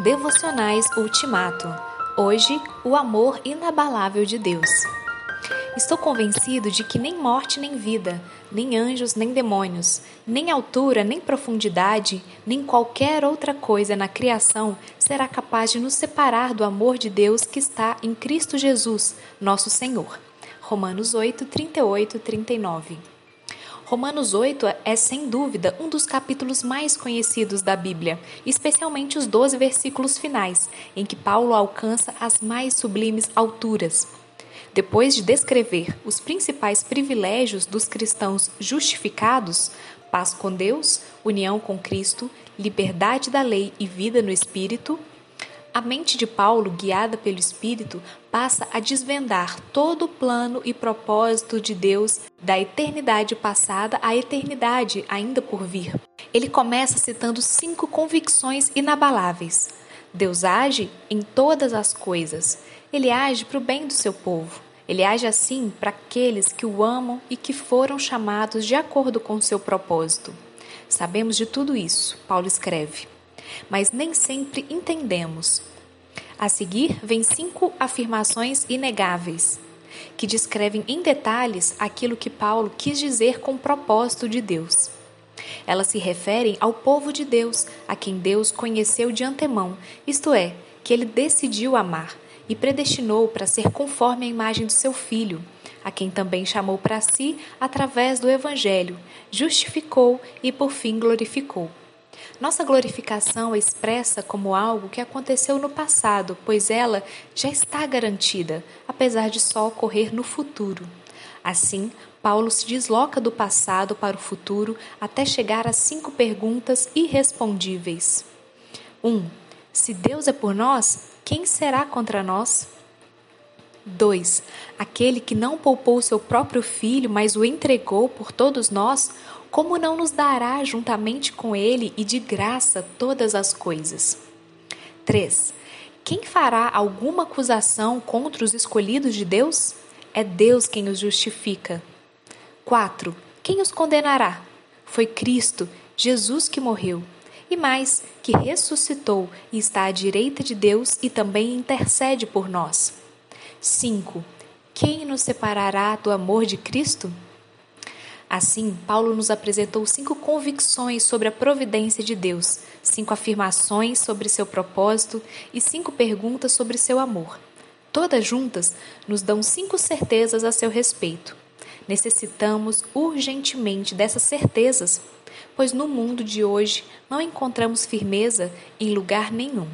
Devocionais Ultimato. Hoje, o amor inabalável de Deus. Estou convencido de que nem morte nem vida, nem anjos nem demônios, nem altura nem profundidade, nem qualquer outra coisa na criação será capaz de nos separar do amor de Deus que está em Cristo Jesus, nosso Senhor. Romanos 8, 38 39. Romanos 8 é, sem dúvida, um dos capítulos mais conhecidos da Bíblia, especialmente os 12 versículos finais, em que Paulo alcança as mais sublimes alturas. Depois de descrever os principais privilégios dos cristãos justificados, paz com Deus, união com Cristo, liberdade da lei e vida no Espírito, a mente de Paulo, guiada pelo Espírito, passa a desvendar todo o plano e propósito de Deus da eternidade passada à eternidade ainda por vir. Ele começa citando cinco convicções inabaláveis. Deus age em todas as coisas. Ele age para o bem do seu povo. Ele age assim para aqueles que o amam e que foram chamados de acordo com o seu propósito. Sabemos de tudo isso, Paulo escreve mas nem sempre entendemos. A seguir, vem cinco afirmações inegáveis, que descrevem em detalhes aquilo que Paulo quis dizer com o propósito de Deus. Elas se referem ao povo de Deus, a quem Deus conheceu de antemão, isto é, que ele decidiu amar e predestinou para ser conforme a imagem do seu filho, a quem também chamou para si através do Evangelho, justificou e por fim glorificou. Nossa glorificação é expressa como algo que aconteceu no passado, pois ela já está garantida, apesar de só ocorrer no futuro. Assim, Paulo se desloca do passado para o futuro até chegar às cinco perguntas irrespondíveis. 1. Um, se Deus é por nós, quem será contra nós? 2. Aquele que não poupou seu próprio filho, mas o entregou por todos nós, como não nos dará juntamente com ele e de graça todas as coisas? 3. Quem fará alguma acusação contra os escolhidos de Deus? É Deus quem os justifica. 4. Quem os condenará? Foi Cristo, Jesus que morreu, e mais, que ressuscitou e está à direita de Deus e também intercede por nós. 5. Quem nos separará do amor de Cristo? Assim, Paulo nos apresentou cinco convicções sobre a providência de Deus, cinco afirmações sobre seu propósito e cinco perguntas sobre seu amor. Todas juntas nos dão cinco certezas a seu respeito. Necessitamos urgentemente dessas certezas, pois no mundo de hoje não encontramos firmeza em lugar nenhum.